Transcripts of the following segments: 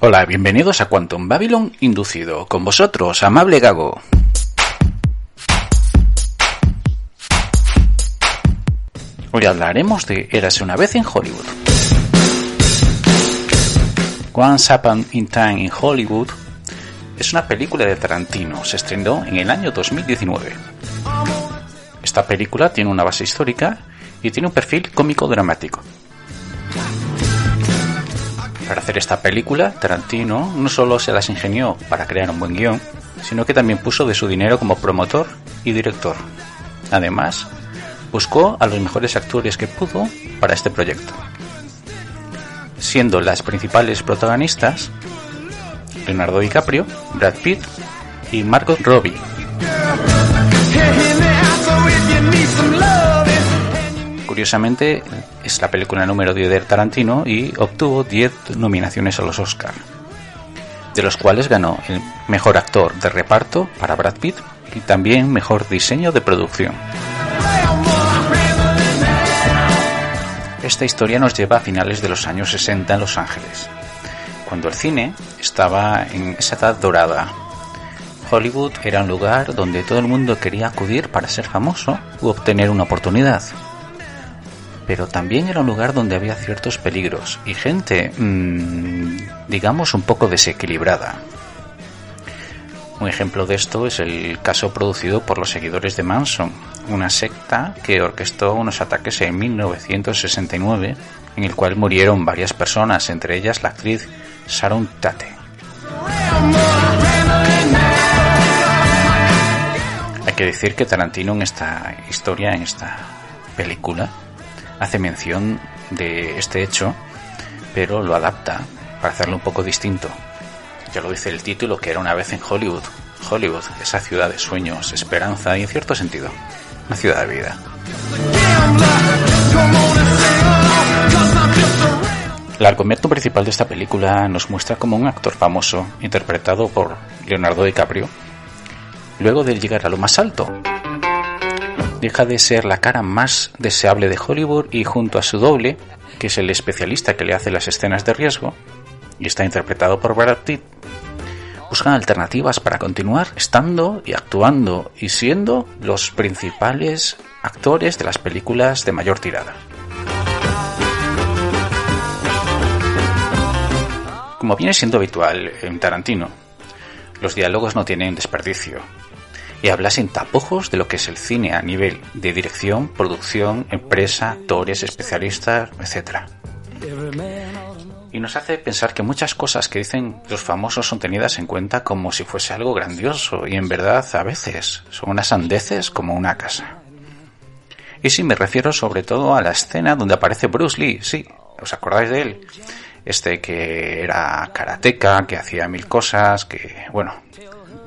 Hola, bienvenidos a Quantum Babylon Inducido. Con vosotros, amable Gago. Hoy hablaremos de Érase una vez en Hollywood. Once Upon in Time in Hollywood es una película de Tarantino. Se estrenó en el año 2019. Esta película tiene una base histórica y tiene un perfil cómico dramático. Para hacer esta película, Tarantino no solo se las ingenió para crear un buen guion, sino que también puso de su dinero como promotor y director. Además, buscó a los mejores actores que pudo para este proyecto, siendo las principales protagonistas Leonardo DiCaprio, Brad Pitt y Margot Robbie. Curiosamente, es la película número 10 de Tarantino y obtuvo 10 nominaciones a los Oscar, de los cuales ganó el mejor actor de reparto para Brad Pitt y también mejor diseño de producción. Esta historia nos lleva a finales de los años 60 en Los Ángeles, cuando el cine estaba en esa edad dorada. Hollywood era un lugar donde todo el mundo quería acudir para ser famoso u obtener una oportunidad pero también era un lugar donde había ciertos peligros y gente, mmm, digamos, un poco desequilibrada. Un ejemplo de esto es el caso producido por los seguidores de Manson, una secta que orquestó unos ataques en 1969 en el cual murieron varias personas, entre ellas la actriz Sharon Tate. Hay que decir que Tarantino en esta historia, en esta película, hace mención de este hecho, pero lo adapta para hacerlo un poco distinto. Ya lo dice el título, que era una vez en Hollywood. Hollywood, esa ciudad de sueños, esperanza y en cierto sentido, una ciudad de vida. El argumento principal de esta película nos muestra como un actor famoso, interpretado por Leonardo DiCaprio, luego de llegar a lo más alto, deja de ser la cara más deseable de Hollywood y junto a su doble, que es el especialista que le hace las escenas de riesgo, y está interpretado por Brad Pitt, buscan alternativas para continuar estando y actuando y siendo los principales actores de las películas de mayor tirada. Como viene siendo habitual en Tarantino, los diálogos no tienen desperdicio, y habla sin tapujos de lo que es el cine a nivel de dirección, producción, empresa, actores, especialistas, etc. Y nos hace pensar que muchas cosas que dicen los famosos son tenidas en cuenta como si fuese algo grandioso y en verdad a veces son unas sandeces como una casa. Y sí, me refiero sobre todo a la escena donde aparece Bruce Lee, sí, ¿os acordáis de él? Este que era karateca, que hacía mil cosas, que, bueno,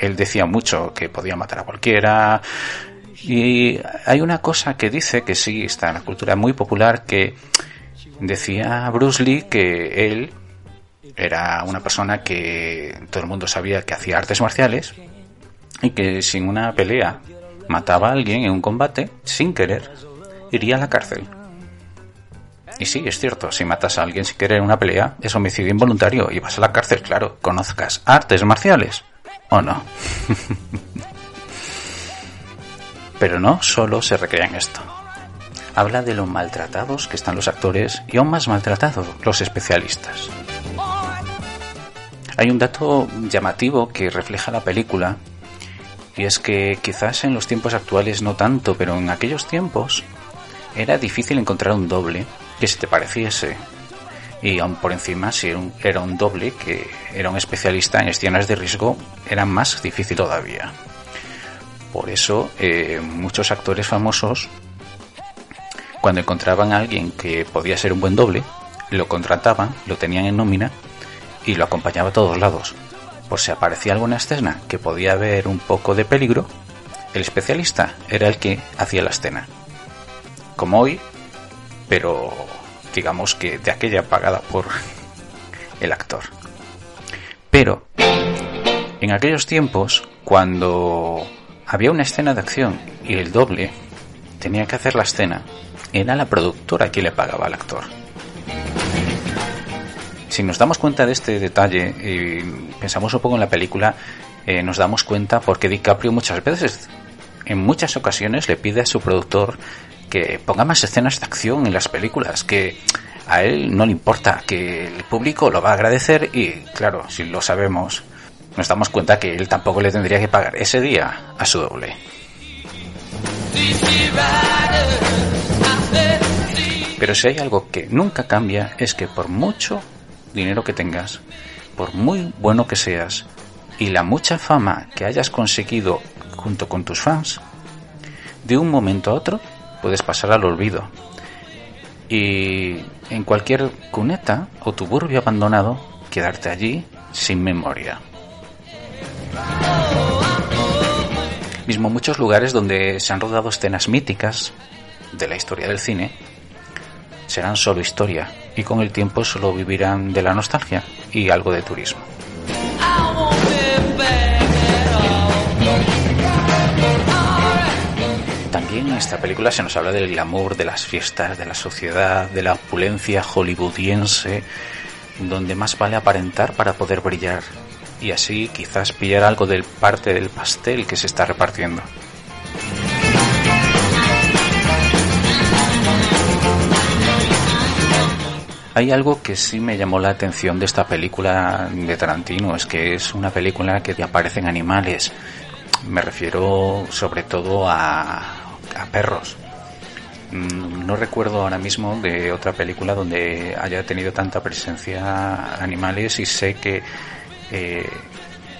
él decía mucho que podía matar a cualquiera. Y hay una cosa que dice que sí está en la cultura muy popular que decía Bruce Lee que él era una persona que todo el mundo sabía que hacía artes marciales y que sin una pelea mataba a alguien en un combate sin querer iría a la cárcel. Y sí, es cierto, si matas a alguien sin querer en una pelea es homicidio involuntario y vas a la cárcel, claro, conozcas artes marciales. ¿O no? Pero no solo se recrea en esto. Habla de lo maltratados que están los actores y aún más maltratados los especialistas. Hay un dato llamativo que refleja la película y es que quizás en los tiempos actuales no tanto, pero en aquellos tiempos era difícil encontrar un doble que se te pareciese y aún por encima si era un, doble que era un especialista en escenas de riesgo era más difícil todavía por eso eh, muchos actores famosos cuando encontraban a alguien que podía ser un buen doble lo contrataban, lo tenían en nómina y lo acompañaba a todos lados. Por si aparecía alguna escena que podía haber un poco de peligro, el especialista era el que hacía la escena. Como hoy, pero digamos que de aquella pagada por el actor. Pero en aquellos tiempos, cuando había una escena de acción y el doble tenía que hacer la escena, era la productora quien le pagaba al actor. Si nos damos cuenta de este detalle y pensamos un poco en la película, eh, nos damos cuenta porque DiCaprio muchas veces, en muchas ocasiones, le pide a su productor que ponga más escenas de acción en las películas, que a él no le importa, que el público lo va a agradecer y, claro, si lo sabemos, nos damos cuenta que él tampoco le tendría que pagar ese día a su doble. Pero si hay algo que nunca cambia es que por mucho dinero que tengas, por muy bueno que seas y la mucha fama que hayas conseguido junto con tus fans, de un momento a otro puedes pasar al olvido. Y en cualquier cuneta o tuburbio abandonado, quedarte allí sin memoria. Mismo muchos lugares donde se han rodado escenas míticas de la historia del cine serán solo historia y con el tiempo solo vivirán de la nostalgia y algo de turismo. En esta película se nos habla del glamour, de las fiestas, de la sociedad, de la opulencia hollywoodiense, donde más vale aparentar para poder brillar y así quizás pillar algo del parte del pastel que se está repartiendo. Hay algo que sí me llamó la atención de esta película de Tarantino, es que es una película que aparecen animales. Me refiero sobre todo a, a perros. Mm, no recuerdo ahora mismo de otra película donde haya tenido tanta presencia animales y sé que eh,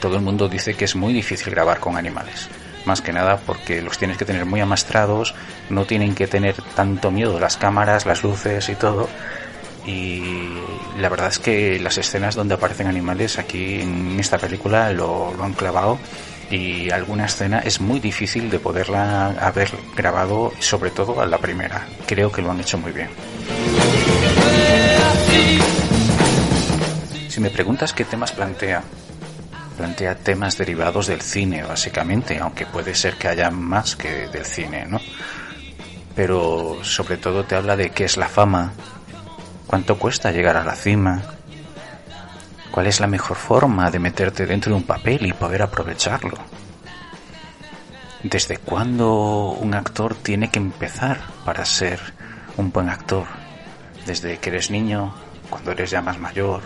todo el mundo dice que es muy difícil grabar con animales. Más que nada porque los tienes que tener muy amastrados, no tienen que tener tanto miedo las cámaras, las luces y todo. Y la verdad es que las escenas donde aparecen animales aquí en esta película lo, lo han clavado y alguna escena es muy difícil de poderla haber grabado, sobre todo a la primera. Creo que lo han hecho muy bien. Si me preguntas qué temas plantea, plantea temas derivados del cine, básicamente, aunque puede ser que haya más que del cine, ¿no? Pero sobre todo te habla de qué es la fama, cuánto cuesta llegar a la cima, cuál es la mejor forma de meterte dentro de un papel y poder aprovecharlo. ¿Desde cuándo un actor tiene que empezar para ser un buen actor? ¿Desde que eres niño? ¿Cuando eres ya más mayor?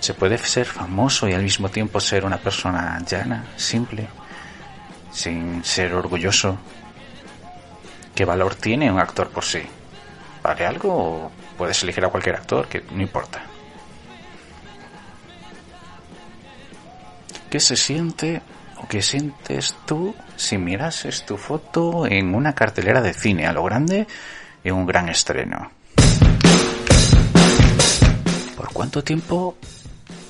Se puede ser famoso y al mismo tiempo ser una persona llana, simple, sin ser orgulloso. ¿Qué valor tiene un actor por sí? ¿Vale algo puedes elegir a cualquier actor que no importa? ¿Qué se siente o qué sientes tú si mirases tu foto en una cartelera de cine a lo grande en un gran estreno? ¿Por cuánto tiempo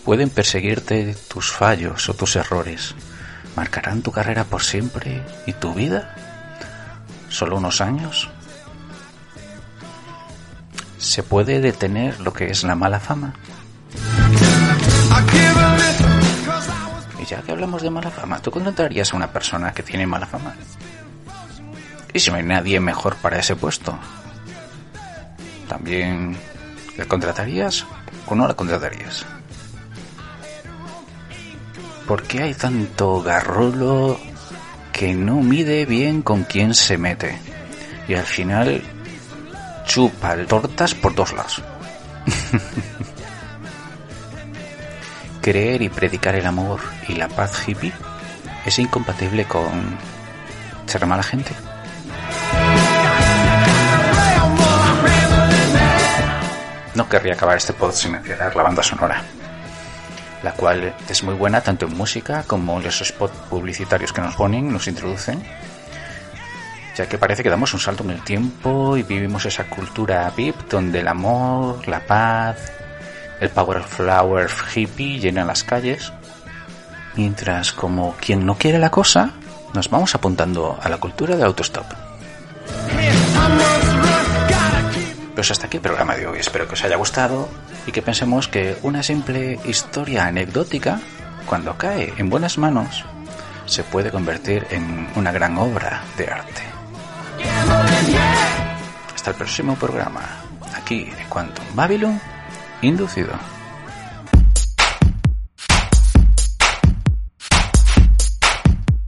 pueden perseguirte tus fallos o tus errores. ¿Marcarán tu carrera por siempre y tu vida? ¿Solo unos años? ¿Se puede detener lo que es la mala fama? Y ya que hablamos de mala fama, ¿tú contratarías a una persona que tiene mala fama? ¿Y si no hay nadie mejor para ese puesto? ¿También la contratarías o no la contratarías? ¿Por qué hay tanto garrolo que no mide bien con quién se mete? Y al final chupa tortas por dos lados. Creer y predicar el amor y la paz hippie es incompatible con ser mala gente. No querría acabar este pod sin mencionar la banda sonora la cual es muy buena tanto en música como en los spots publicitarios que nos ponen, nos introducen. Ya que parece que damos un salto en el tiempo y vivimos esa cultura VIP donde el amor, la paz, el power flower hippie llenan las calles, mientras como quien no quiere la cosa, nos vamos apuntando a la cultura del autostop. Pues hasta aquí el programa de hoy. Espero que os haya gustado y que pensemos que una simple historia anecdótica, cuando cae en buenas manos, se puede convertir en una gran obra de arte. Hasta el próximo programa, aquí en Quantum Babylon Inducido.